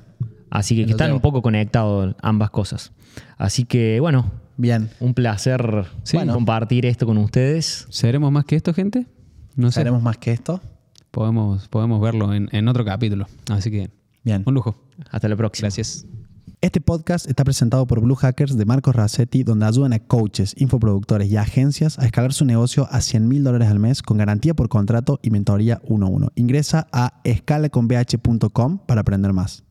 Así que, están un poco conectados ambas cosas. Así que, bueno, Bien. un placer Sí. bueno, compartir esto con ustedes. ¿Seremos más que esto, gente? No sé. ¿Haremos más que esto? Podemos, podemos verlo en, en otro capítulo. Así que, Bien. un lujo. Hasta la próxima. Gracias. Este podcast está presentado por Blue Hackers de Marcos Rassetti, donde ayudan a coaches, infoproductores y agencias a escalar su negocio a 100 mil dólares al mes con garantía por contrato y mentoría 1 a 1. Ingresa a escalaconbh.com para aprender más.